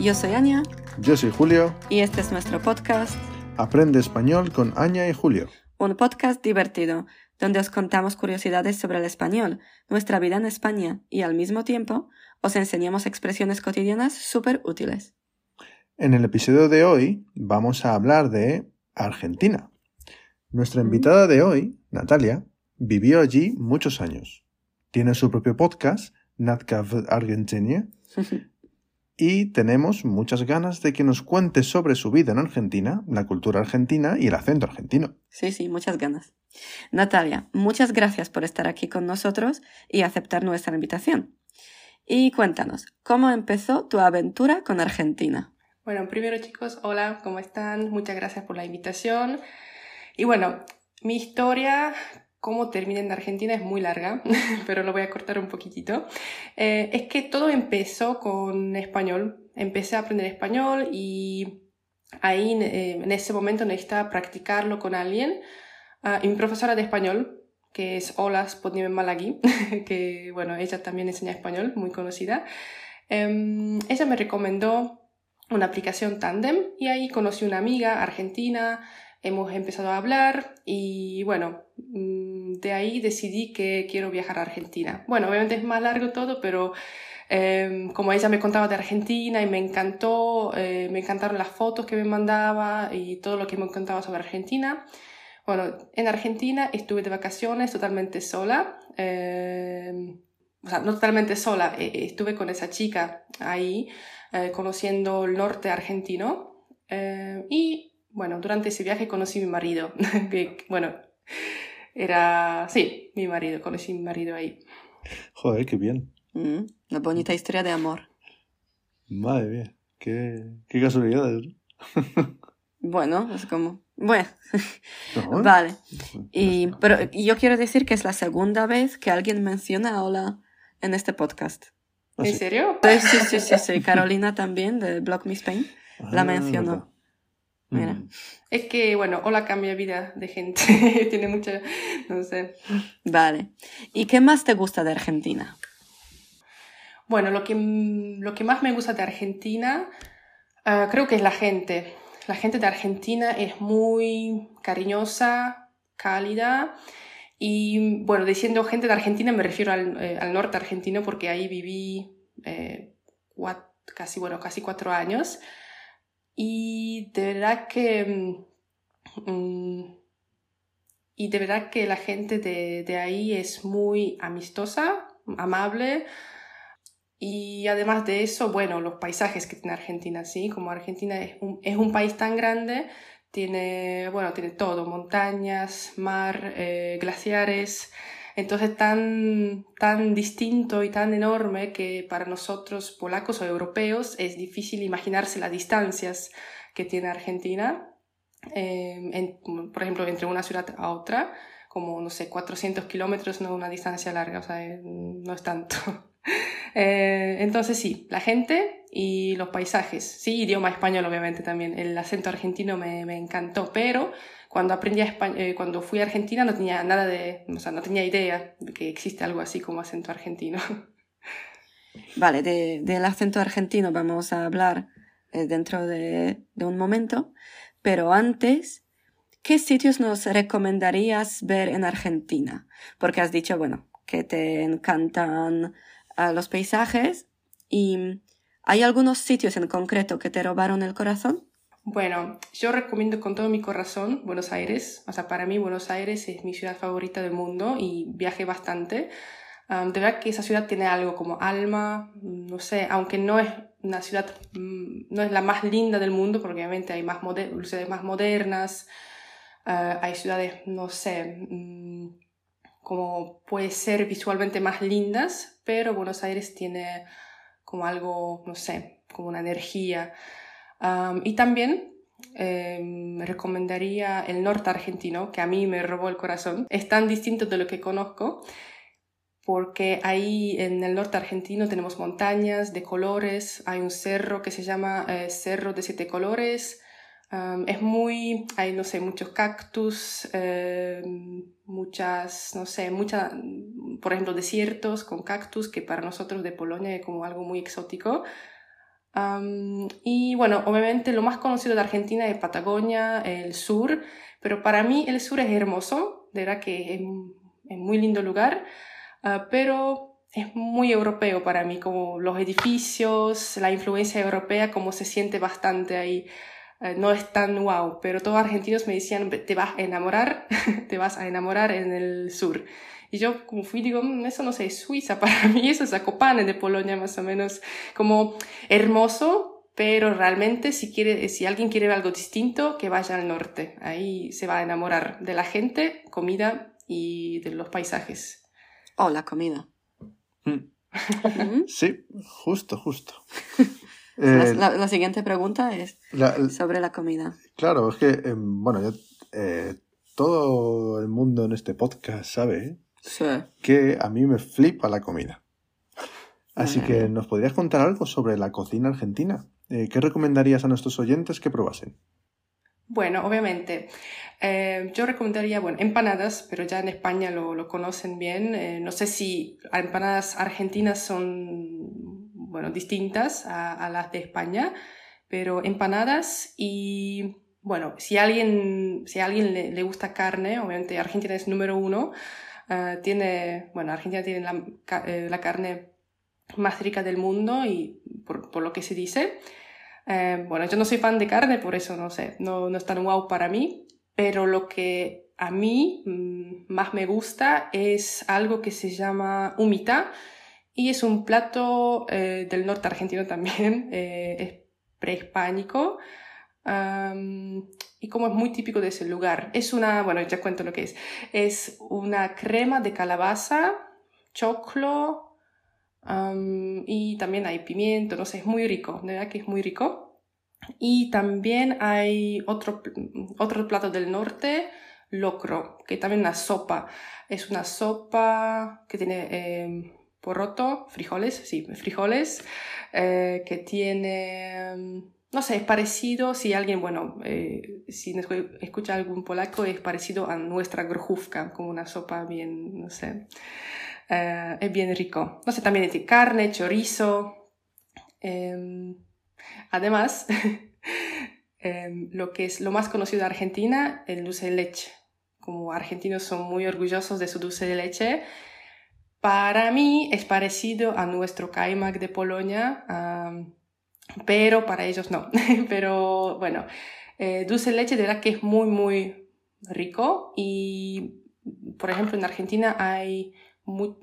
Yo soy Anya Yo soy Julio. y este es nuestro podcast, Aprende español con Aña y Julio. un podcast divertido donde os contamos curiosidades sobre el español, nuestra vida en España y al mismo tiempo os enseñamos expresiones cotidianas súper útiles. En el episodio de hoy vamos a hablar de Argentina. Nuestra invitada de hoy, Natalia, vivió allí muchos años. Tiene su propio podcast, Natcav Argentina, y tenemos muchas ganas de que nos cuente sobre su vida en Argentina, la cultura argentina y el acento argentino. Sí, sí, muchas ganas. Natalia, muchas gracias por estar aquí con nosotros y aceptar nuestra invitación. Y cuéntanos, ¿cómo empezó tu aventura con Argentina? Bueno, primero chicos, hola, ¿cómo están? Muchas gracias por la invitación. Y bueno, mi historia, cómo terminé en Argentina es muy larga, pero lo voy a cortar un poquitito. Eh, es que todo empezó con español. Empecé a aprender español y ahí eh, en ese momento necesitaba practicarlo con alguien. Ah, y mi profesora de español, que es Ola Spotnime Malagui, que bueno, ella también enseña español, muy conocida. Em, ella me recomendó una aplicación Tandem y ahí conocí una amiga argentina, hemos empezado a hablar y bueno, mm, de ahí decidí que quiero viajar a Argentina. Bueno, obviamente es más largo todo, pero eh, como ella me contaba de Argentina y me encantó, eh, me encantaron las fotos que me mandaba y todo lo que me contaba sobre Argentina. Bueno, en Argentina estuve de vacaciones totalmente sola. eh, o sea, no totalmente sola, eh, estuve con esa chica ahí eh, conociendo el norte argentino eh, y bueno, durante ese viaje conocí a mi marido, que bueno, era, sí, mi marido, conocí a mi marido ahí. Joder, qué bien. Mm, una bonita historia de amor. Madre mía, qué, qué casualidades. ¿no? Bueno, es como... Bueno, No, vale. Y, pero yo quiero decir que es la segunda vez que alguien menciona a Ola en este podcast. Ah, ¿En sí. serio? Sí, sí, sí, sí, sí. Carolina también, de Block Me Spain, la Ah, mencionó. Mira. Mm. Es que, bueno, hola cambia vida de gente, tiene mucha, no sé. Vale. ¿Y qué más te gusta de Argentina? Bueno, lo que, lo que más me gusta de Argentina ah, creo que es la gente. La gente de Argentina es muy cariñosa, cálida y bueno, diciendo gente de Argentina me refiero al, eh, al norte argentino porque ahí viví eh, casi, bueno, casi cuatro años y de verdad que... mm, y de verdad que la gente de, de ahí es muy amistosa, amable, y además de eso, bueno, los paisajes que tiene Argentina, ¿sí? Como Argentina es un, es un país tan grande, tiene, bueno, tiene todo, montañas, mar, eh, glaciares, entonces tan, tan distinto y tan enorme que para nosotros polacos o europeos es difícil imaginarse las distancias que tiene Argentina, eh, por ejemplo, entre una ciudad a otra, como, no sé, 400 kilómetros, no una distancia larga, o sea, eh, no es tanto. Eh, entonces sí, la gente y los paisajes. Sí, idioma español obviamente también. El acento argentino me, me encantó, pero cuando aprendí a espa- eh, cuando fui a Argentina no tenía nada de, o sea, no tenía idea de que existe algo así como acento argentino. Vale, de- del acento argentino vamos a hablar eh, dentro de, de un momento, pero antes, ¿qué sitios nos recomendarías ver en Argentina? Porque has dicho, bueno, que te encantan ah, los paisajes y ¿hay algunos sitios en concreto que te robaron el corazón? Bueno, yo recomiendo con todo mi corazón Buenos Aires. O sea, para mí Buenos Aires es mi ciudad favorita del mundo y viajé bastante. De verdad que esa ciudad tiene algo como alma, no sé, aunque no es una ciudad, mm, no es la más linda del mundo, porque obviamente hay más ciudades más modernas, uh, hay ciudades, no sé, mm, como puede ser visualmente más lindas, pero Buenos Aires tiene como algo, no sé, como una energía. Um, y también eh, me recomendaría el norte argentino, que a mí me robó el corazón. Es tan distinto de lo que conozco, porque ahí en el norte argentino tenemos montañas de colores, hay un cerro que se llama eh, Cerro de Siete Colores. Um, es muy, hay, no sé, muchos cactus, eh, muchas, no sé, muchas, por ejemplo, desiertos con cactus, que para nosotros de Polonia es como algo muy exótico. Y bueno, obviamente lo más conocido de Argentina es Patagonia, el sur, pero para mí el sur es hermoso, de verdad que es, un muy lindo lugar, ah, pero es muy europeo para mí, como los edificios, la influencia europea, como se siente bastante ahí. Ah, no es tan wow, pero todos argentinos me decían, te vas a enamorar, te vas a enamorar en el sur. Y yo como fui, digo, mm, eso no sé, es Suiza, para mí eso es Zakopane de Polonia más o menos, como hermoso, pero realmente si, quiere, si alguien quiere ver algo distinto, que vaya al norte. Ahí se va a enamorar de la gente, comida y de los paisajes. Oh, la comida. Mm. Sí, justo, justo. Eh, la, siguiente pregunta es sobre la comida. Claro, es que, em, bueno, eh, todo el mundo en este podcast sabe que a mí me flipa la comida. Así que, ¿nos podrías contar algo sobre la cocina argentina? Eh, ¿Qué recomendarías a nuestros oyentes que probasen? Bueno, obviamente. Eh, yo recomendaría, bueno, empanadas, pero ya en España lo, conocen bien. Eh, no sé si empanadas argentinas son, bueno, distintas a, las de España, pero empanadas y, bueno, si a alguien, si a alguien le, le gusta carne, obviamente Argentina es número uno, Ah, tiene, bueno, Argentina tiene la, eh, la, carne más rica del mundo y por, por lo que se dice. Eh, bueno, yo no soy fan de carne, por eso no sé, no, no es tan guau para mí, pero lo que a mí mm, más me gusta es algo que se llama humita y es un plato eh, del norte argentino también, es prehispánico y como es muy típico de ese lugar. Es una, bueno, ya cuento lo que es. Es una crema de calabaza, choclo y también hay pimiento, no sé, es muy rico, de verdad que es muy rico. Y también hay otro, otro plato del norte, locro, que también una sopa. Es una sopa que tiene eh, porroto, frijoles, sí, frijoles, eh, que tiene no sé, es parecido, si alguien, bueno, eh, si escucha algún polaco, es parecido a nuestra grujówka, como una sopa bien, no sé, eh, es bien rico. No sé, también tiene carne, chorizo. Em, además, em, lo que es lo más conocido de Argentina, el dulce de leche. Como argentinos son muy orgullosos de su dulce de leche, para mí es parecido a nuestro kaimak de Polonia pero para ellos no. pero bueno, eh, dulce de leche de verdad que es muy, muy rico y, por ejemplo, en Argentina hay,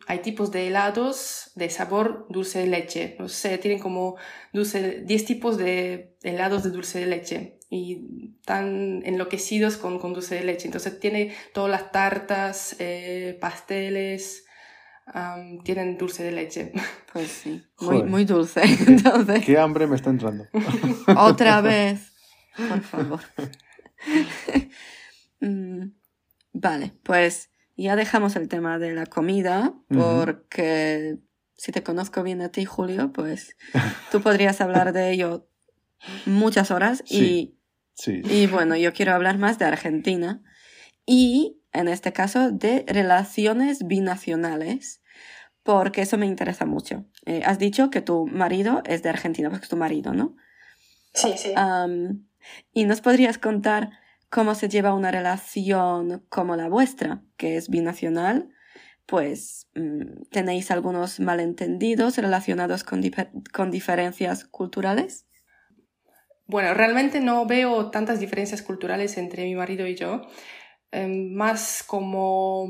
hay tipos de helados de sabor dulce de leche. No sé, tienen como dulce, 10 tipos de helados de dulce de leche y están enloquecidos con, con dulce de leche. Entonces tiene todas las tartas, eh, pasteles, tienen dulce de leche. Pues sí, muy, muy dulce. Entonces... Qué hambre me está entrando. Otra vez, por favor. Mm, vale, pues ya dejamos el tema de la comida porque si te conozco bien a ti, Julio, pues tú podrías hablar de ello muchas horas y, sí. y bueno, yo quiero hablar más de Argentina y en este caso de relaciones binacionales, porque eso me interesa mucho. Eh, has dicho que tu marido es de Argentina, porque es tu marido, ¿no? Sí, sí. ¿Y nos podrías contar cómo se lleva una relación como la vuestra, que es binacional? Pues mm, tenéis algunos malentendidos relacionados con, con diferencias culturales. Bueno, realmente no veo tantas diferencias culturales entre mi marido y yo. Em, más como,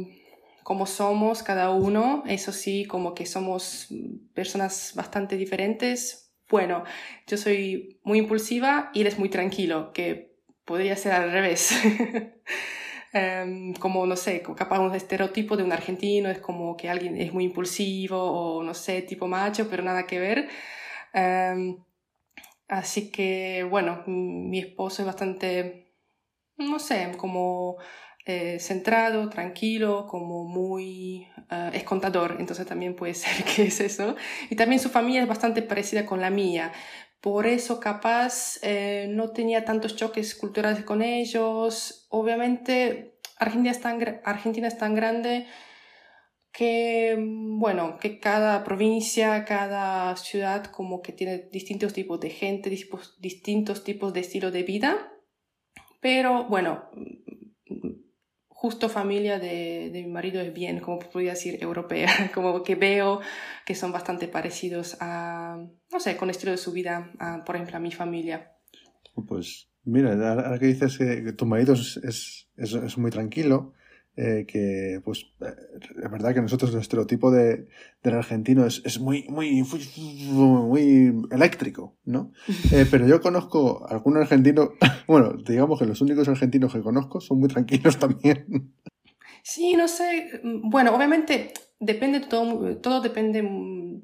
como somos cada uno, eso sí, como que somos personas bastante diferentes. Bueno, yo soy muy impulsiva y él es muy tranquilo, que podría ser al revés. Em, como, no sé, capaz un estereotipo de un argentino es como que alguien es muy impulsivo o, no sé, tipo macho, pero nada que ver. Em, así que, bueno, mi esposo es bastante, no sé, como eh, centrado, tranquilo, como muy uh, es contador, entonces también puede ser que es eso. Y también su familia es bastante parecida con la mía. Por eso capaz eh, no tenía tantos choques culturales con ellos. Obviamente Argentina es tan, Argentina es tan grande que, bueno, que cada provincia, cada ciudad como que tiene distintos tipos de gente, distintos tipos de estilo de vida. Pero bueno, justo familia de, mi marido es bien, como podría decir, europea, como que veo que son bastante parecidos a, no sé, con el estilo de su vida, a, por ejemplo, a mi familia. Pues mira, ahora que dices que, tu marido es, es, es muy tranquilo, eh, que pues eh, es verdad que nosotros el estereotipo de, del argentino es, es muy, muy, muy eléctrico, ¿no? Eh, pero yo conozco algún argentino, bueno, digamos que los únicos argentinos que conozco son muy tranquilos también. Sí, no sé, bueno, obviamente depende todo, todo depende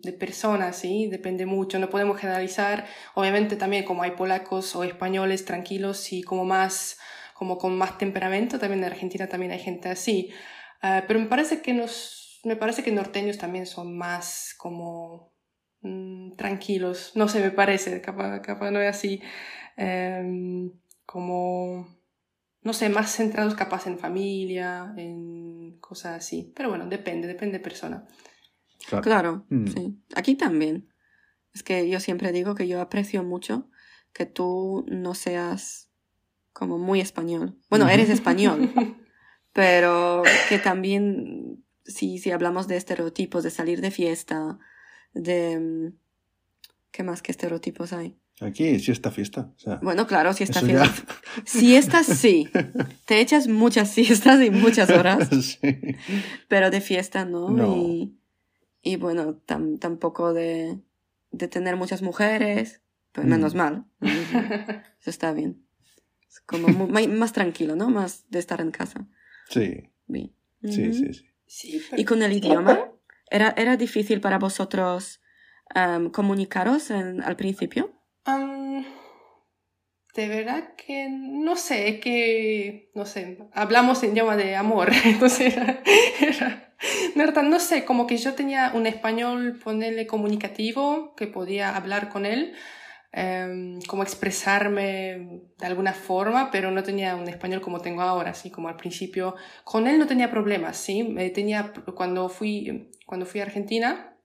de personas, ¿sí? Depende mucho, no podemos generalizar, obviamente también como hay polacos o españoles tranquilos y como más como con más temperamento, también en Argentina también hay gente así, ah, pero me parece que nos, me parece que norteños también son más como mm, tranquilos, no sé, me parece, capaz, capaz no es así, em, como, no sé, más centrados capaz en familia, en cosas así, pero bueno, depende, depende de persona. Claro, mm. sí. Aquí también. Es que yo siempre digo que yo aprecio mucho que tú no seas como muy español. Bueno, eres español, pero que también, si, si hablamos de estereotipos, de salir de fiesta, de... Mm, ¿Qué más que estereotipos hay? Aquí sí está fiesta. bueno, claro, si está fiesta. Siestas sí. Te echas muchas siestas y muchas horas. Pero de fiesta no. Y, y, bueno, tampoco de, de, tener muchas mujeres. Pues menos mm. mal. Eso está bien como más tranquilo, ¿no? Más de estar en casa. Sí. Sí, sí, sí. ¿Y con el idioma? ¿Era, era difícil para vosotros comunicaros al principio? de verdad que no sé, que, no sé, hablamos en idioma de amor, entonces era, era, no sé, como que yo tenía un español, ponerle comunicativo, que podía hablar con él, Em, como expresarme de alguna forma, pero no tenía un español como tengo ahora, así como al principio. Con él no tenía problemas, ¿sí? tenía, cuando, fui, cuando fui a Argentina,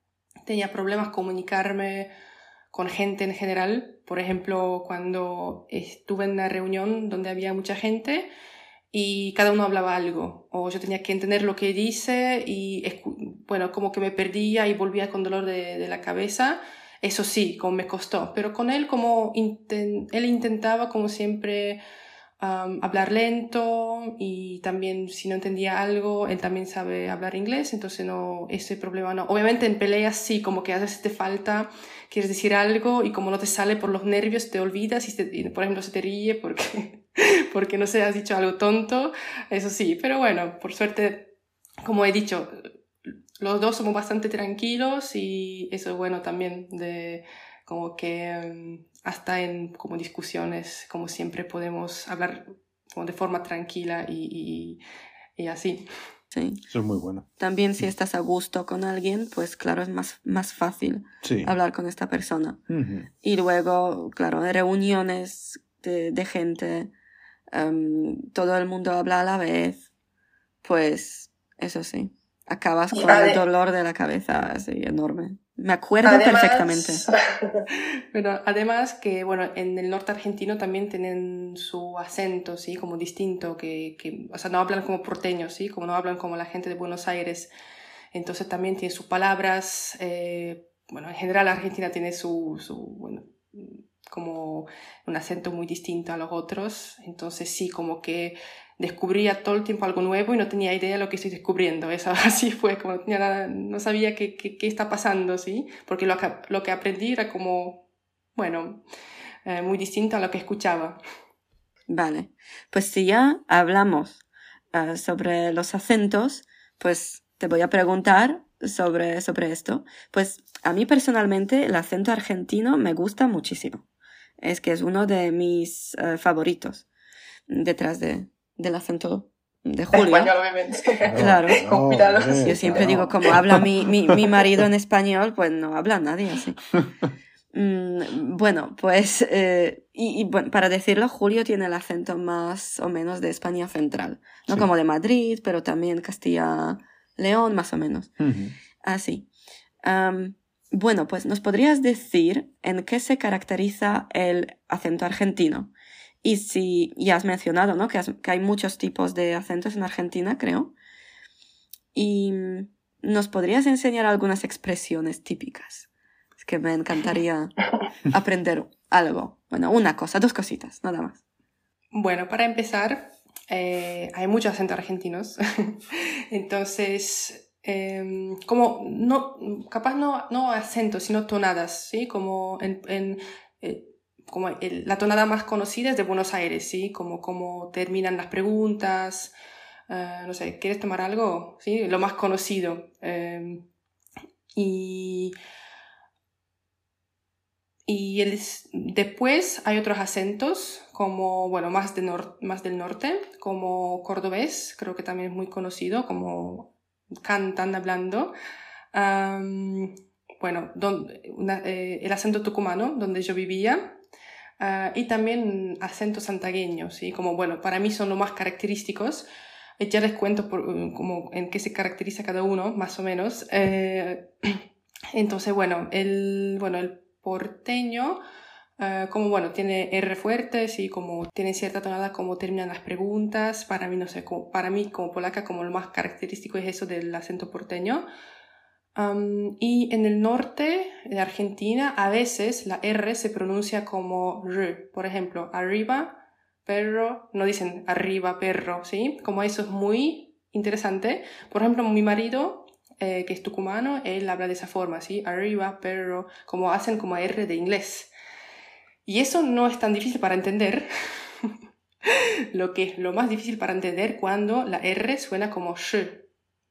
tenía problemas comunicarme con gente en general. Por ejemplo, cuando estuve en una reunión donde había mucha gente y cada uno hablaba algo, o yo tenía que entender lo que dice y, bueno, como que me perdía y volvía con dolor de la cabeza eso sí, como me costó, pero con él como él intentaba como siempre hablar lento y también si no entendía algo, él también sabe hablar inglés, entonces no, ese problema no. Obviamente en peleas sí, como que a veces te falta, quieres decir algo y como no te sale por los nervios, te olvidas y, por ejemplo se te ríe porque, porque no se has dicho algo tonto, eso sí, pero bueno, por suerte, como he dicho, los dos somos bastante tranquilos y eso es bueno también de como que mm, hasta en como discusiones como siempre podemos hablar como de forma tranquila y, y, así. Sí. Eso es muy bueno. También si estás a gusto con alguien, pues claro, es más, más fácil hablar con esta persona. Y luego, claro, en reuniones de, de gente, em, todo el mundo habla a la vez, pues eso sí acabas con el dolor de la cabeza así enorme. Me acuerdo perfectamente. Pero además que, bueno, en el norte argentino también tienen su acento, ¿sí? Como distinto, que, que, o sea, no hablan como porteños, ¿sí? Como no hablan como la gente de Buenos Aires. Entonces también tiene sus palabras, eh, bueno, en general Argentina tiene su, su, bueno, como un acento muy distinto a los otros. Entonces sí, como que descubría todo el tiempo algo nuevo y no tenía idea de lo que estoy descubriendo. Eso así fue, como no, sabía qué, qué, qué, está pasando, ¿sí? Porque lo que, lo que aprendí era como, bueno, eh, muy distinto a lo que escuchaba. Vale, pues si ya hablamos uh, sobre los acentos, pues te voy a preguntar sobre, sobre esto. Pues a mí personalmente el acento argentino me gusta muchísimo. Es que es uno de mis uh, favoritos detrás de, del acento de Julio. Español, obviamente. claro. Yo siempre digo, como habla mi, mi, mi, marido en español, pues no habla nadie así. Mm, bueno, pues, eh, y, y bueno, para decirlo, Julio tiene el acento más o menos de España central, no como de Madrid, pero también Castilla, León, más o menos. Así. Bueno, pues nos podrías decir en qué se caracteriza el acento argentino. Y si ya has mencionado, ¿no? Que, has- que hay muchos tipos de acentos en Argentina, creo. Y mm, nos podrías enseñar algunas expresiones típicas. Es que me encantaría aprender algo. Bueno, una cosa, dos cositas, nada más. Bueno, para empezar, eh, hay muchos acentos argentinos. Entonces, em, como no, capaz no, no acentos, sino tonadas, ¿sí? Como, en, en, eh, como el- la tonada más conocida es de Buenos Aires, ¿sí? Como cómo terminan las preguntas. eh, no sé, ¿quieres tomar algo? ¿Sí? Lo más conocido. em, y y el- después hay otros acentos, como, bueno, más, de nor- más del norte, como cordobés, creo que también es muy conocido, como cantan hablando. Am, bueno, don- una- eh, el acento tucumano, donde yo vivía. Ah, y también acento santagueño, ¿sí? Como, bueno, para mí son los más característicos. Eh, Ya les cuento por, eh, como en qué se caracteriza cada uno, más o menos. Eh, entonces, bueno, el, bueno, el porteño, eh, como bueno, tiene R fuertes y como tiene cierta tonada como terminan las preguntas. Para mí, no sé, como, para mí como polaca, como lo más característico es eso del acento porteño. Am, y en el norte de Argentina, a veces la R se pronuncia como R. Por ejemplo, arriba, perro, no dicen arriba, perro, ¿sí? Como eso es muy interesante. Por ejemplo, mi marido eh, que es tucumano, él habla de esa forma, ¿sí? Arriba, perro, como hacen como R de inglés. Y eso no es tan difícil para entender. lo que es lo más difícil para entender cuando la R suena como sh,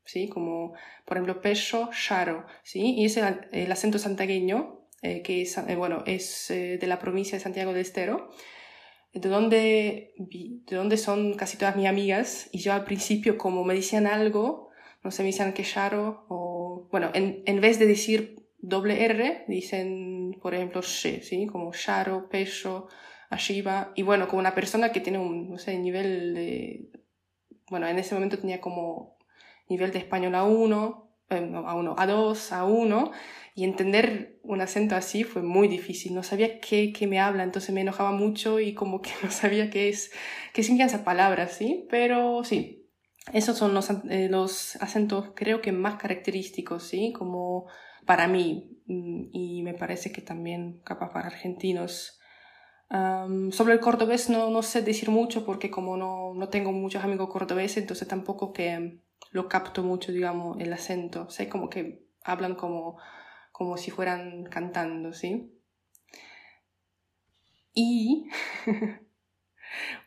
¿sí? Como, por ejemplo, pecho, sharo, ¿sí? Y es el, acento santagueño, eh, que es, eh, bueno, es eh, de la provincia de Santiago del Estero, de donde, de donde son casi todas mis amigas. Y yo al principio, como me decían algo, no sé, me decían que Sharo o, bueno, en, en vez de decir doble R, dicen, por ejemplo, she, ¿sí? Como Sharo, Pecho, Ashiba. Y bueno, como una persona que tiene un, no sé, nivel de, bueno, en ese momento tenía como nivel de español A1, eh, no, A1, A2, A1, y entender un acento así fue muy difícil. No sabía qué, qué me habla, entonces me enojaba mucho y como que no sabía qué es, qué significan esas palabras, ¿sí? Pero sí, esos son los, eh, los acentos creo que más característicos, ¿sí? Como para mí mm, y me parece que también capaz para argentinos. Am, sobre el cordobés no, no sé decir mucho porque como no, no tengo muchos amigos cordobeses, entonces tampoco que lo capto mucho, digamos, el acento. Sé como que hablan como, como si fueran cantando, ¿sí? Y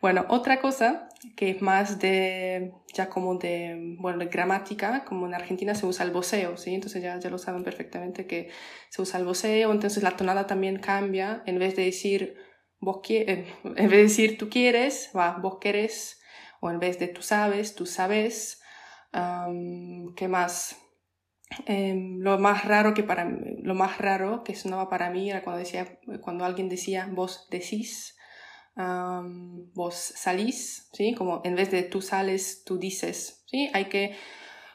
bueno, otra cosa que es más de, ya como de, bueno, de gramática, como en Argentina se usa el voceo, ¿sí? Entonces ya, ya lo saben perfectamente que se usa el voceo, entonces la tonada también cambia, en vez de decir vos quieres, en vez de decir tú quieres, va vos querés, o en vez de tú sabes, tú sabes. Um, ¿Qué más? Eh, lo más raro que para lo más raro que sonaba para mí era cuando decía cuando alguien decía vos decís um, vos salís sí como en vez de tú sales tú dices sí hay que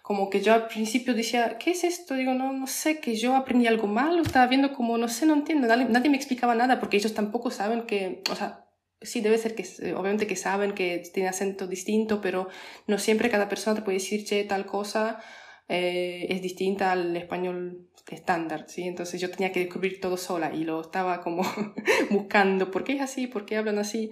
como que yo al principio decía qué es esto digo no no sé que yo aprendí algo mal lo estaba viendo como no sé no entiendo nadie, nadie me explicaba nada porque ellos tampoco saben que o sea sí debe ser que obviamente que saben que tiene acento distinto pero no siempre cada persona te puede decir che tal cosa eh, es distinta al español estándar, ¿sí? Entonces yo tenía que descubrir todo sola y lo estaba como buscando, ¿por qué es así? ¿Por qué hablan así?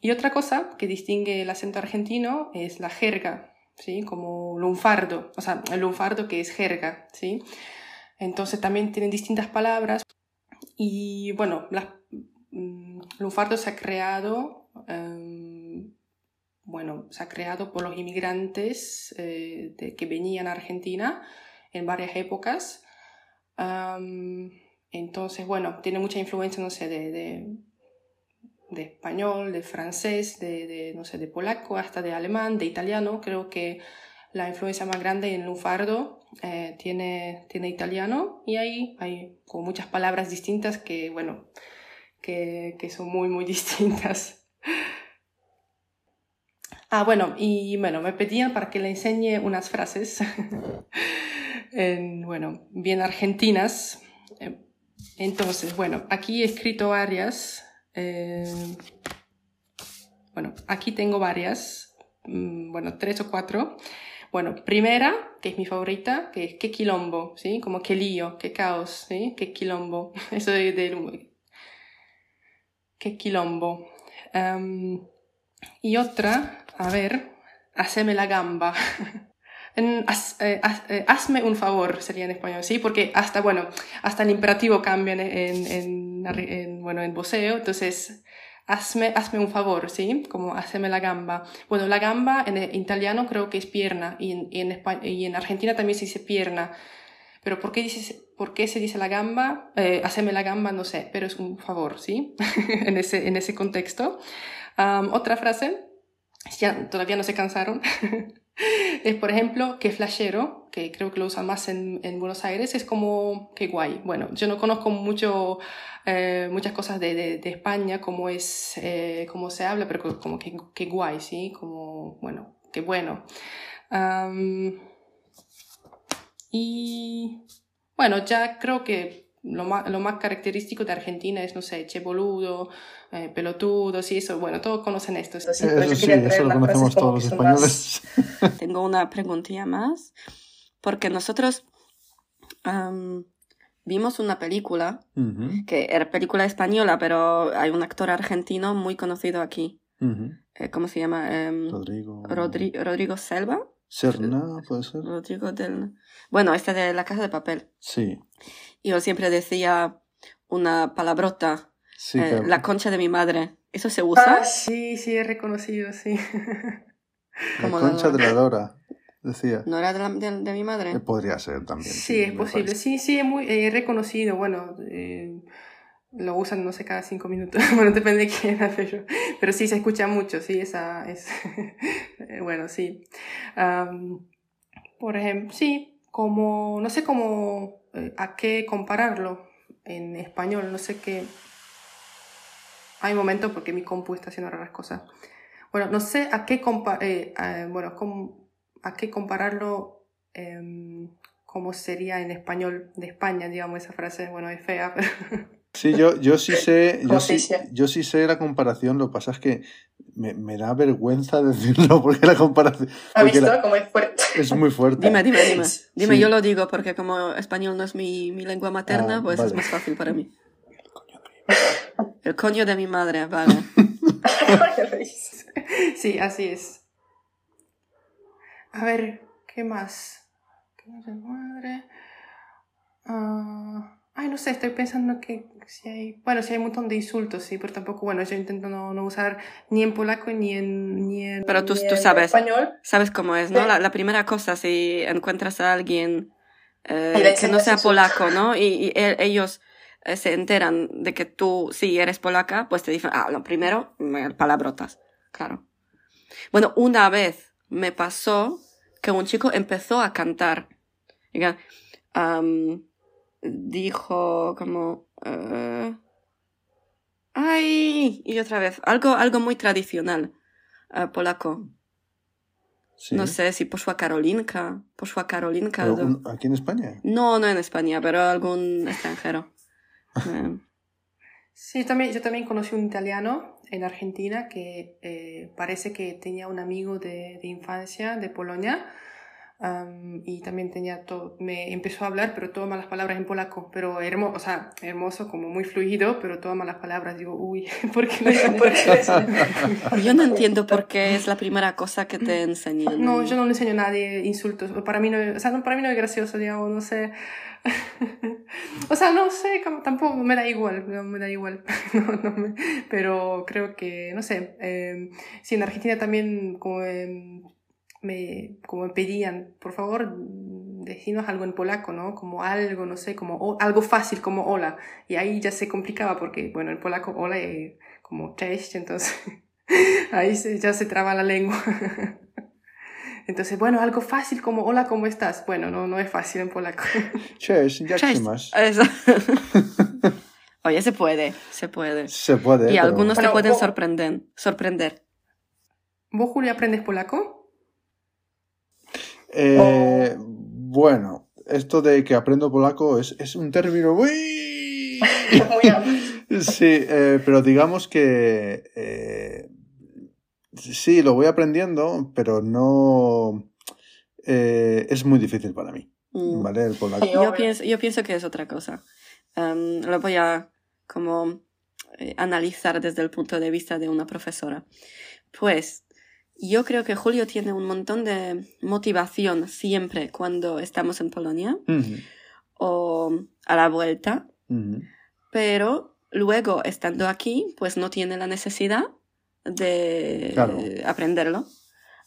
Y otra cosa que distingue el acento argentino es la jerga, ¿sí? Como lunfardo, o sea, el lunfardo que es jerga, ¿sí? Entonces también tienen distintas palabras y bueno, la, um, lunfardo se ha creado... Um, bueno, se ha creado por los inmigrantes eh, que venían a Argentina en varias épocas. Um, entonces, bueno, tiene mucha influencia, no sé, de, de, de español, de francés, de, de, no sé, de polaco, hasta de alemán, de italiano. Creo que la influencia más grande en lunfardo eh, tiene, tiene italiano y ahí hay como muchas palabras distintas que, bueno, que, son muy, muy distintas. Ah, bueno, y bueno, me pedían para que le enseñe unas frases, en, bueno, bien argentinas. Entonces, bueno, aquí he escrito varias. Eh, bueno, aquí tengo varias, mm, bueno, tres o cuatro. Bueno, primera, que es mi favorita, que es qué quilombo, ¿sí? Como qué lío, qué caos, ¿sí? Qué quilombo. Eso de, de qué quilombo. Um, y otra, a ver, haceme la gamba. Eh, eh, hazme un favor, sería en español, ¿sí? Porque hasta, bueno, hasta el imperativo cambia en, en, en bueno, en voceo, entonces, hazme, hazme un favor, ¿sí? Como hazme la gamba. Bueno, la gamba en italiano creo que es pierna y en, y en Argentina también se dice pierna. Pero ¿por qué, dices, por qué se dice la gamba? Eh, hazme la gamba, no sé, pero es un favor, ¿sí? en, ese, en ese contexto. otra frase, ya todavía no se cansaron. es, por ejemplo, que flashero, que creo que lo usan más en, en, Buenos Aires, es como que guay. Bueno, yo no conozco mucho, eh, muchas cosas de, de, de, España, cómo es, eh, cómo se habla, pero como que, que guay, ¿sí? Como, bueno, qué bueno. Um, y bueno, ya creo que lo más, lo más característico de Argentina es, no sé, che boludo, eh, pelotudos y eso. Bueno, todos conocen esto. Sí, eso, sí, eso lo conocemos todos los españoles. Más... Tengo una preguntilla más, porque nosotros um, vimos una película, uh -huh. que era película española, pero hay un actor argentino muy conocido aquí. Uh -huh. eh, ¿Cómo se llama? Um, Rodrigo. Rodri Rodrigo Selva. Serna, puede ser. Del... Bueno, este de La Casa de Papel. Sí. Y yo siempre decía una palabrota. Sí, eh, claro. La concha de mi madre. ¿Eso se usa? Ah, sí, sí, he reconocido, sí. La concha de la lora, decía. ¿No era de, la, de, de mi madre? Eh, podría ser también. Sí, sí es posible. Parece. Sí, sí, he, muy, he reconocido. Bueno, eh, lo usan, no sé, cada cinco minutos. bueno, depende de quién hace yo. Pero sí, se escucha mucho, sí, esa es... bueno, sí. Um, por ejemplo, sí, como, no sé cómo, eh, a qué compararlo en español, no sé qué... Hay un momento porque mi compu está haciendo raras cosas. Bueno, no sé a qué, compa eh, eh, bueno, a qué compararlo eh, como sería en español de España, digamos, esa frase, bueno, es fea, pero... Sí, yo, yo sí sé, yo sí, yo sí sé la comparación, lo que pasa es que me, me da vergüenza decirlo porque la comparación... ¿Has visto la, cómo es fuerte? Es muy fuerte. Dime, dime, dime. Dime, sí. yo lo digo porque como español no es mi, mi lengua materna, ah, pues vale. es más fácil para mí. El coño de mi madre, vale. sí, así es. A ver, ¿qué más? ¿Qué más de madre? No sé, estoy pensando que si hay... Bueno, si hay un montón de insultos, sí, pero tampoco, bueno, yo intento no, no usar ni en polaco ni en, ni en, pero tú, ni tú sabes, español. Sabes cómo es, ¿no? La, la, primera cosa, si encuentras a alguien eh, que no sea polaco, ¿no? Y, y ellos eh, se enteran de que tú sí eres polaca, pues te dicen, ah, lo primero, palabrotas, claro. Bueno, una vez me pasó que un chico empezó a cantar. Um, dijo como, uh, ay, y otra vez, algo, algo muy tradicional uh, polaco. Sí. No sé si poszła Karolinka, poszła Karolinka. ¿Algún, ¿Aquí en España? No, no en España, pero algún extranjero. Eh. Sí, también, yo también conocí un italiano en Argentina que eh, parece que tenía un amigo de, de infancia de Polonia um, y también tenía todo, me empezó a hablar, pero todas malas palabras en polaco, pero hermoso, o sea, hermoso, como muy fluido, pero todas malas palabras. Digo, uy, ¿por qué no ¿Por qué Yo no entiendo por qué es la primera cosa que te enseñan. No, yo no le enseño a nadie insultos. Para mí no, o sea, no, para mí no es gracioso, digamos, no sé. o sea, no sé, tampoco me da igual, no, me da igual, no, no me, pero creo que, no sé, eh, sí, en Argentina también como, eh, me, como me pedían, por favor, decinos algo en polaco, ¿no? Como algo, no sé, como o, algo fácil como hola, y ahí ya se complicaba porque, bueno, en polaco hola es como cześć, entonces ahí se, ya se traba la lengua. Entonces, bueno, algo fácil como hola, ¿cómo estás? Bueno, no, no es fácil en polaco. Cześć, masz? Eso. Oye, se puede, se puede. Se puede. Y pero... algunos Bueno, te pueden vos- sorprender. sorprender. ¿Vos, Julio, aprendes polaco? Eh, Bueno, esto de que aprendo polaco es, es un término muy... sí, eh, pero digamos que eh, sí, lo voy aprendiendo, pero no... eh, es muy difícil para mí, Mm. ¿vale? El polaco. Yo pienso, yo pienso que es otra cosa. Lo voy a como eh, analizar desde el punto de vista de una profesora. Pues yo creo que Julio tiene un montón de motivación siempre cuando estamos en Polonia o a la vuelta, pero luego estando aquí, pues no tiene la necesidad de Claro. aprenderlo.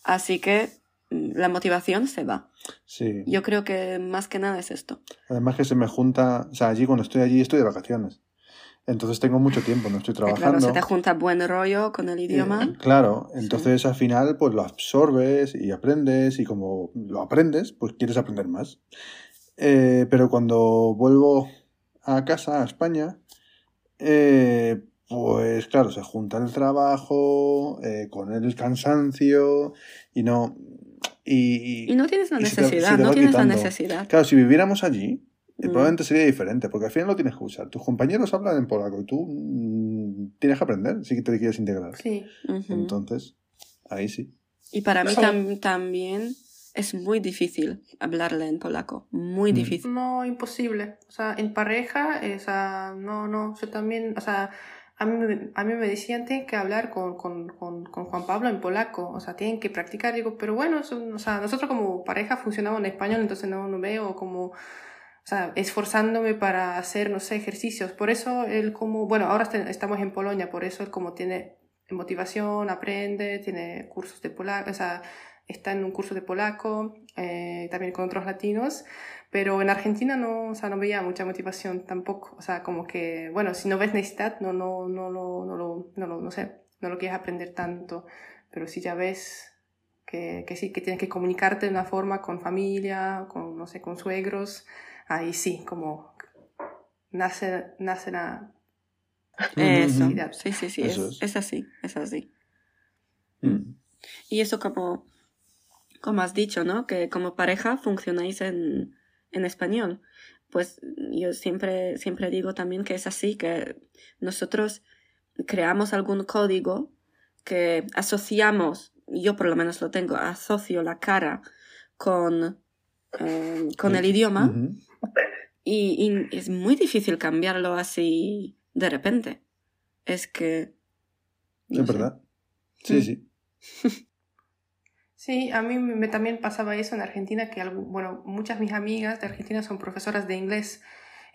Así que mm, la motivación se va. Sí. Yo creo que más que nada es esto. Además que se me junta, o sea, allí cuando estoy allí estoy de vacaciones. Entonces tengo mucho tiempo, no estoy Eh, Claro, trabajando. se te junta buen rollo con el idioma. Eh, claro, entonces al final pues lo absorbes y aprendes y como lo aprendes, pues quieres aprender más. Eh, pero cuando vuelvo a casa, a España, eh, pues claro, se junta el trabajo con el cansancio y no... Y, Y no tienes la te- necesidad, te no tienes la necesidad. Claro, si viviéramos allí, eh, Mm. probablemente sería diferente, porque al final lo tienes que usar. Tus compañeros hablan en polaco y tú mm, tienes que aprender si te quieres integrar. Sí. Entonces, ahí sí. Y para mí tam- también es muy difícil hablarle en polaco. Muy Mm. difícil. No, imposible. O sea, en pareja, eh, o sea, no, no, yo también, o sea, a mí, me- a mí me decían, tienen que hablar con, con, con, con Juan Pablo en polaco, o sea, tienen que practicar. Digo, pero bueno, eso- o sea, nosotros como pareja funcionamos en español, entonces no, no veo como, o sea, esforzándome para hacer, no sé, ejercicios. Por eso él como, bueno, ahora estamos en Polonia, por eso él como tiene motivación, aprende, tiene cursos de polaco, o sea, está en un curso de polaco, eh, también con otros latinos, pero en Argentina no, o sea, no veía mucha motivación tampoco, o sea, como que, bueno, si no ves necesidad, no, no, no, lo, no, lo, no, lo, no sé, no lo quieres aprender tanto, pero si ya ves que, que sí, que tienes que comunicarte de una forma con familia, con, no sé, con suegros, ahí sí, como nace, nace la... Eso. Sí, sí, sí. Eso es, es. es así, es así. Mm. Y eso como, como has dicho, ¿no? Que como pareja funcionáis en, en español. Pues yo siempre, siempre digo también que es así, que nosotros creamos algún código que asociamos, yo por lo menos lo tengo, asocio la cara con, eh, con el idioma. Y, y es muy difícil cambiarlo así de repente. Es que... no Es sé. verdad. Sí, sí. Sí, a mí me, también pasaba eso en Argentina, que bueno, muchas de mis amigas de Argentina son profesoras de inglés,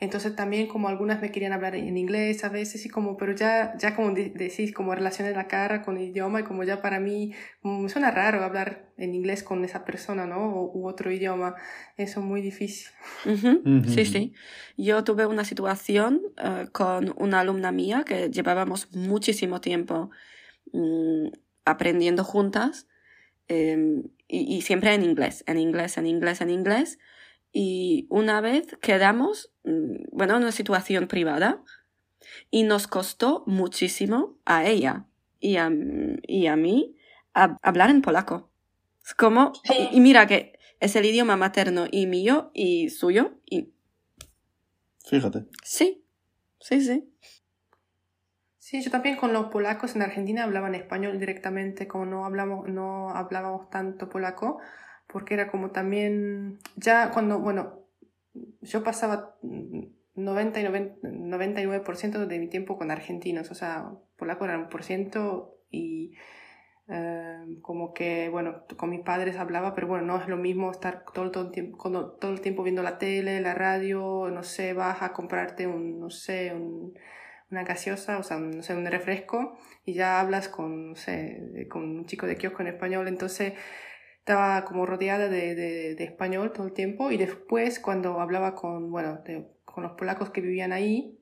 entonces también como algunas me querían hablar en inglés a veces y como, pero ya, ya como de- decís, como relacioné la cara con el idioma y como ya para mí me suena raro hablar en inglés con esa persona, ¿no? O, u otro idioma, eso es muy difícil. Ujú, Ujú, Sí, ujú. sí. Yo tuve una situación eh, con una alumna mía que llevábamos muchísimo tiempo mm, aprendiendo juntas eh, y, y siempre en inglés, en inglés, en inglés, en inglés. Y una vez quedamos, mm, bueno, en una situación privada y nos costó muchísimo a ella y a, y a mí hab- hablar en polaco. Es como, y, y mira que es el idioma materno y mío y suyo y Fíjate. sí, sí, sí. Sí, yo también con los polacos en Argentina hablaban español directamente, como no hablamos, no hablábamos tanto polaco, porque era como también, ya cuando, bueno, yo pasaba mm, 90 y 90 99% de mi tiempo con argentinos, o sea, polaco era un por ciento y eh, como que, bueno, con mis padres hablaba, pero bueno, no es lo mismo estar todo, todo, el tiempo, todo el tiempo viendo la tele, la radio, no sé, vas a comprarte un, no sé, un, una gaseosa, o sea, no sé, un refresco, y ya hablas con, no sé, con un chico de kiosco en español, entonces estaba como rodeada de, de, de español todo el tiempo, y después cuando hablaba con, bueno, de- con los polacos que vivían ahí,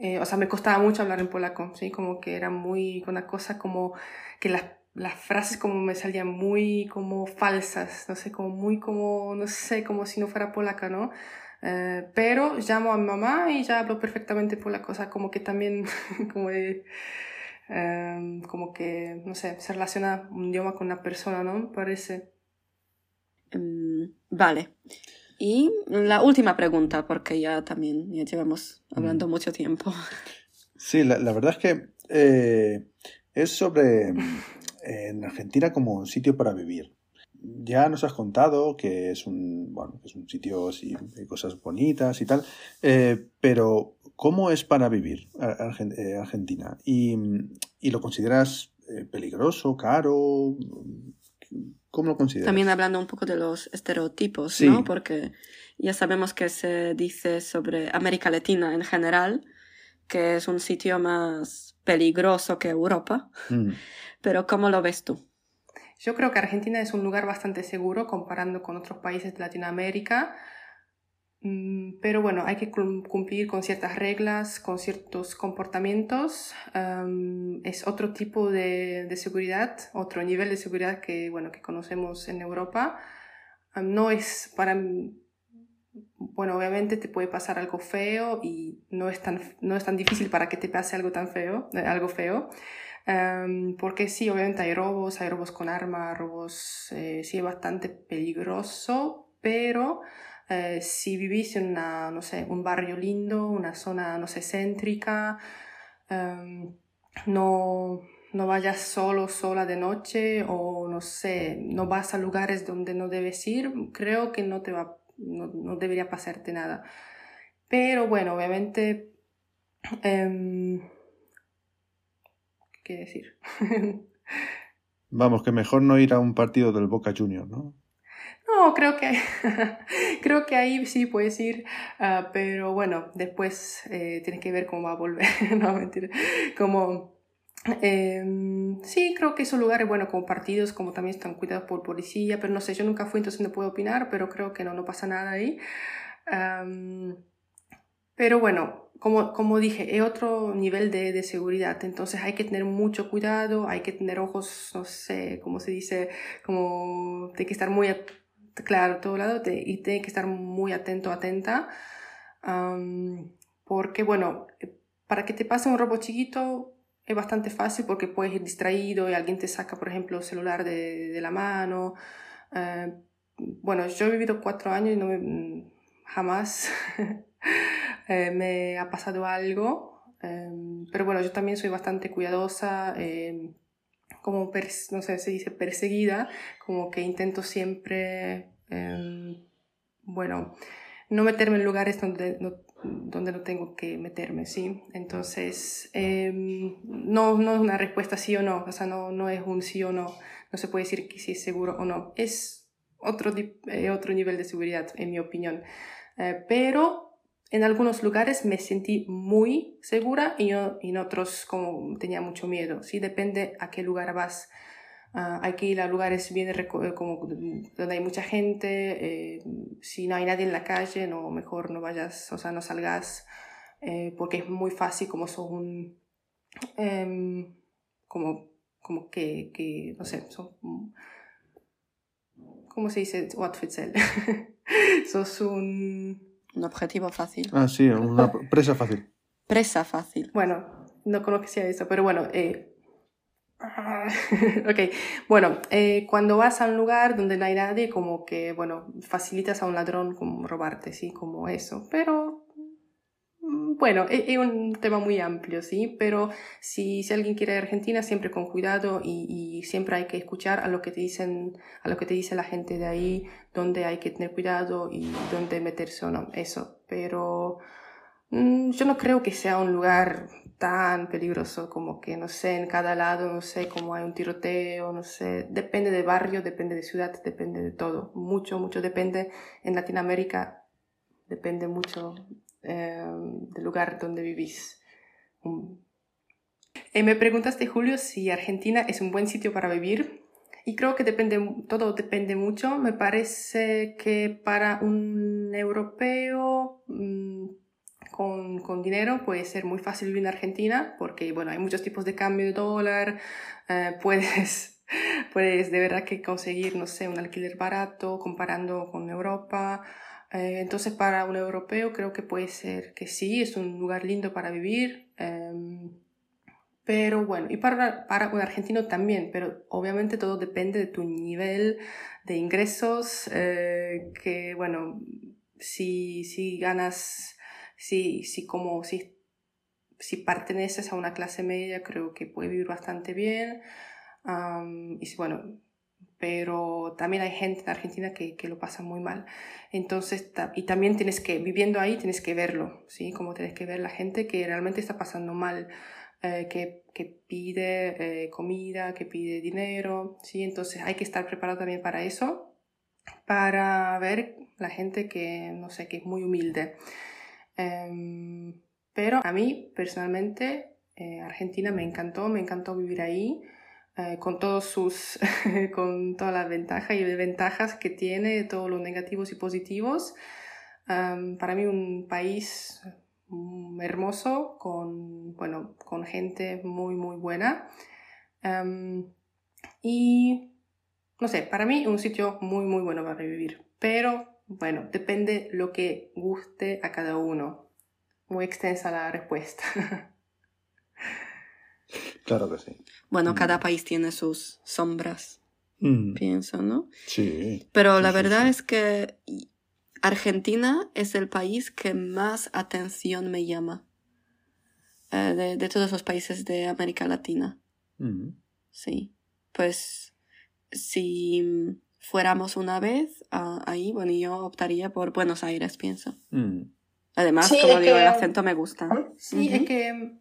eh, o sea, me costaba mucho hablar en polaco, ¿sí? Como que era muy, una cosa como que las, las frases como me salían muy como falsas, no sé, como muy como, no sé, como si no fuera polaca, ¿no? Eh, pero llamo a mi mamá y ya hablo perfectamente polaco, o sea, como que también, como em, como que, no sé, se relaciona un idioma con una persona, ¿no? Parece. Mm, vale. Y la última pregunta, porque ya también ya llevamos hablando Mm. mucho tiempo. Sí, la, la verdad es que eh, es sobre mm, en Argentina como un sitio para vivir. Ya nos has contado que es un, bueno, que es un sitio así, de cosas bonitas y tal, eh, pero ¿cómo es para vivir eh, Argentina? ¿Y, y lo consideras eh, peligroso, caro? ¿Cómo lo consideras? También hablando un poco de los estereotipos, Sí. ¿no? Porque ya sabemos que se dice sobre América Latina en general, que es un sitio más peligroso que Europa. Mm, Pero ¿cómo lo ves tú? Yo creo que Argentina es un lugar bastante seguro comparando con otros países de Latinoamérica. Mm, Pero bueno, hay que cum- cumplir con ciertas reglas, con ciertos comportamientos. Am, es otro tipo de, de seguridad, otro nivel de seguridad que, bueno, que conocemos en Europa. Am, no es para... Bueno, obviamente te puede pasar algo feo y no es tan, no es tan difícil para que te pase algo tan feo, eh, algo feo. Em, porque sí, obviamente hay robos, hay robos con arma, robos, eh, sí es bastante peligroso, pero eh, si vivís en una, no sé, un barrio lindo, una zona, no sé, céntrica, em, no, no vayas solo, sola de noche o, no sé, no vas a lugares donde no debes ir, creo que no te va, no, no debería pasarte nada. Pero bueno, obviamente... em, ¿Qué decir? Vamos, que mejor no ir a un partido del Boca Juniors, ¿no? No, creo que, creo que ahí sí puedes ir, ah, pero bueno, después eh, tienes que ver cómo va a volver, no, mentira, como, em, sí, creo que esos lugares, bueno, como partidos, como también están cuidados por policía, pero no sé, yo nunca fui, entonces no puedo opinar, pero creo que no, no pasa nada ahí. Pero bueno, como, como dije, es otro nivel de, de seguridad, entonces hay que tener mucho cuidado, hay que tener ojos, no sé, cómo se dice, como hay que estar muy, claro, todo lado, te- y tiene que estar muy atento, atenta, porque bueno, eh, para que te pase un robo chiquito es bastante fácil porque puedes ir distraído y alguien te saca, por ejemplo, el celular de, de la mano. eh, bueno, yo he vivido cuatro años y no me, jamás eh, me ha pasado algo. em, pero bueno, yo también soy bastante cuidadosa, em, como, no sé, se dice perseguida, como que intento siempre, em, bueno, no meterme en lugares donde no, donde no tengo que meterme, ¿sí? Entonces, em, no, no es una respuesta sí o no, o sea, no, no es un sí o no, no se puede decir que sí es seguro o no, es otro, eh, otro nivel de seguridad, en mi opinión. Eh, pero en algunos lugares me sentí muy segura y, yo- en otros como tenía mucho miedo, ¿sí? Depende a qué lugar vas. Ah, hay que ir a lugares bien eh, como donde hay mucha gente, eh, si no hay nadie en la calle, no, mejor no vayas, o sea, no salgas, eh, porque es muy fácil como sos un, em, como, como que, que, no sé, sos, un- ¿cómo se dice? What fits él? sos un, Un objetivo fácil. Ah, sí, una presa fácil. Presa fácil. Bueno, no conocía eso, pero bueno. Eh... ah, ok, bueno, eh, cuando vas a un lugar donde no hay nadie, como que, bueno, facilitas a un ladrón como robarte, ¿sí? Como eso. Pero, bueno, es, es un tema muy amplio, ¿sí? Pero si, si alguien quiere ir a Argentina, siempre con cuidado y, siempre hay que escuchar a lo que te dicen, a lo que te dice la gente de ahí, donde hay que tener cuidado y dónde meterse o no, eso. Pero... Mm, Yo no creo que sea un lugar tan peligroso como que, no sé, en cada lado, no sé, como hay un tiroteo, no sé, depende de barrio, depende de ciudad, depende de todo, mucho, mucho depende. En Latinoamérica depende mucho eh, del lugar donde vivís. Mm. Eh, me preguntaste, Julio, si Argentina es un buen sitio para vivir. Y creo que depende, todo depende mucho. Me parece que para un europeo mm, con, con dinero puede ser muy fácil vivir en Argentina porque, bueno, hay muchos tipos de cambio de dólar. eh, puedes, puedes de verdad que conseguir, no sé, un alquiler barato comparando con Europa. Eh, entonces, para un europeo creo que puede ser que sí, es un lugar lindo para vivir. em, pero bueno, y para, para un argentino también, pero obviamente todo depende de tu nivel de ingresos, eh, que bueno, si, si ganas, si, si como, si, si perteneces a una clase media, creo que puedes vivir bastante bien. y bueno, pero también hay gente en Argentina que, que, lo pasa muy mal. Entonces, y también tienes que, viviendo ahí, tienes que verlo, ¿sí? Como tienes que ver la gente que realmente está pasando mal. Eh, que, que, pide eh, comida, que pide dinero, ¿sí? Entonces hay que estar preparado también para eso, para ver la gente que, no sé, que es muy humilde. Em, pero a mí, personalmente, eh, Argentina me encantó, me encantó vivir ahí. Con todos sus con todas las ventajas y desventajas que tiene todos los negativos y positivos para mí un país Mm, hermoso, con, bueno, con gente muy, muy buena. Y, no sé, para mí un sitio muy, muy bueno para vivir. Pero, bueno, depende lo que guste a cada uno. Muy extensa la respuesta. Claro que sí. Bueno, Mm. cada país tiene sus sombras, Mm, pienso, ¿no? Sí. Pero Sí, la verdad sí. es que Argentina es el país que más atención me llama eh, de, de todos los países de América Latina. Mm. Sí. Pues si fuéramos una vez ah, ahí, bueno, yo optaría por Buenos Aires, pienso. Mm. Además, Sí, como digo, que- el acento me gusta. Sí, es que.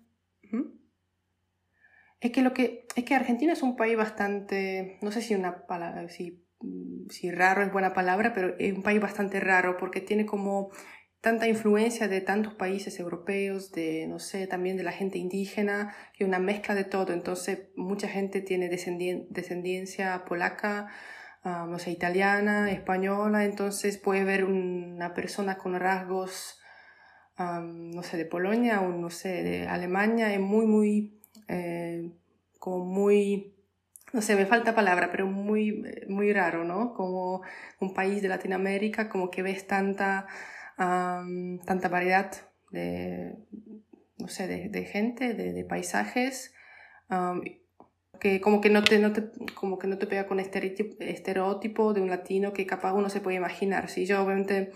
Es que lo que. Es que Argentina es un país bastante. No sé si una palabra. Si, si raro es buena palabra, pero es un país bastante raro porque tiene como tanta influencia de tantos países europeos, de, no sé, también de la gente indígena, que una mezcla de todo. Entonces, mucha gente tiene descendien- descendencia polaca, ah, no sé, italiana, española. Entonces, puede ver una persona con rasgos am, no sé, de Polonia o no sé, de Alemania, es muy, muy, eh, como muy, no sé, me falta palabra, pero muy, muy raro, ¿no? Como un país de Latinoamérica, como que ves tanta, am, tanta variedad de, no sé, de, gente, de, paisajes, que como que no te, no te, como que no te pega con estereotipo, estereotipo de un latino que capaz uno se puede imaginar. Si yo obviamente...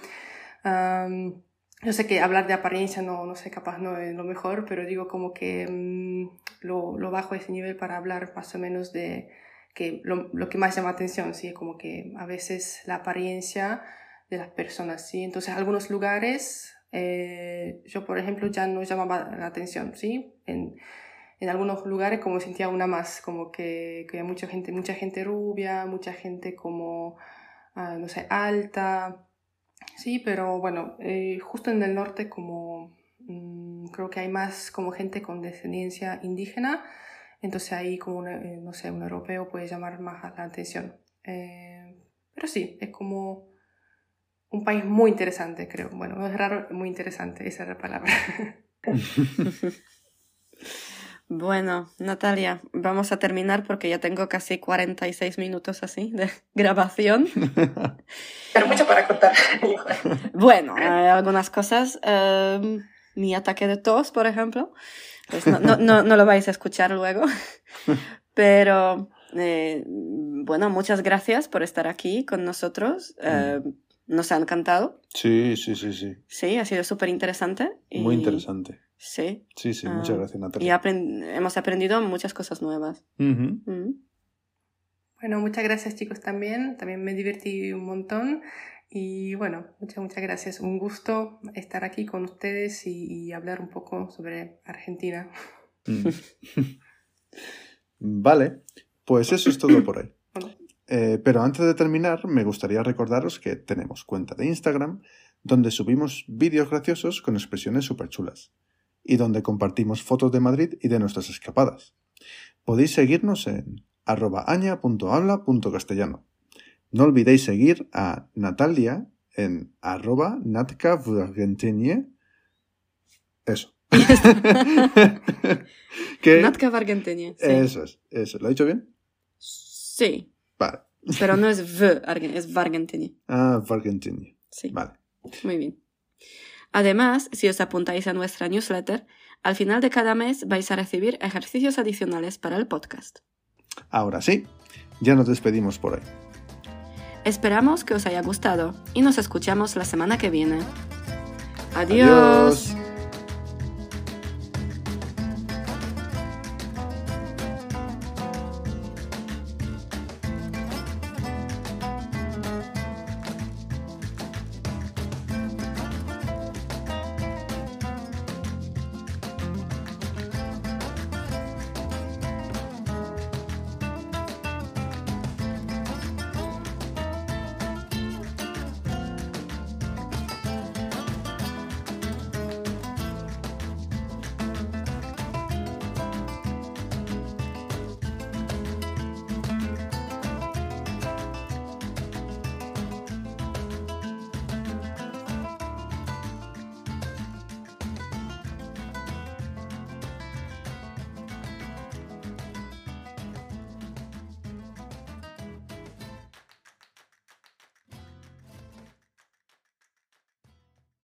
am, yo sé que hablar de apariencia no, no sé, capaz no es lo mejor, pero digo como que mm, lo, lo bajo ese nivel para hablar más o menos de que lo, lo que más llama atención, ¿sí? Como que a veces la apariencia de las personas, ¿sí? Entonces, algunos lugares, eh, yo por ejemplo ya no llamaba la atención, ¿sí? En, en algunos lugares como sentía una más, como que, que hay mucha gente, mucha gente rubia, mucha gente como, ah, no sé, alta, Sí, pero bueno, eh, justo en el norte como creo que hay más como gente con descendencia indígena, entonces ahí como, un, eh, no sé, un europeo puede llamar más la atención. Eh, pero sí, es como un país muy interesante, creo. Bueno, no es raro, muy interesante, esa es la palabra. Bueno, Natalia, vamos a terminar porque ya tengo casi 46 minutos así de grabación. Pero mucho para contar. Bueno, hay algunas cosas. eh, mi ataque de tos, por ejemplo. Pues no, no, no, no lo vais a escuchar luego. Pero, eh, bueno, muchas gracias por estar aquí con nosotros. eh, nos ha encantado. Sí, sí, sí, sí. Sí, ha sido súper interesante. Muy interesante. Sí. Sí, sí, Ah, muchas gracias, Y Natalia. aprend- hemos aprendido muchas cosas nuevas. Mm. Bueno, muchas gracias chicos también. También me divertí un montón. Y bueno, muchas, muchas gracias. Un gusto estar aquí con ustedes y, y hablar un poco sobre Argentina. Mm. Vale, pues eso es todo por hoy. Eh, pero antes de terminar, me gustaría recordaros que tenemos cuenta de Instagram donde subimos vídeos graciosos con expresiones súper chulas y donde compartimos fotos de Madrid y de nuestras escapadas. Podéis seguirnos en arroba aña.habla.castellano. No olvidéis seguir a Natalia en arroba. Eso. que, Natka Vargentenia. Sí. Eso es, eso. ¿Lo he dicho bien? Sí, Vale. pero no es V, es Vargentenia. Ah, Vargentenie. Sí. Vale. Muy bien. Además, si os apuntáis a nuestra newsletter, Al final de cada mes vais a recibir ejercicios adicionales para el podcast. Ahora sí, ya nos despedimos por hoy. Esperamos que os haya gustado y nos escuchamos la semana que viene. Adiós.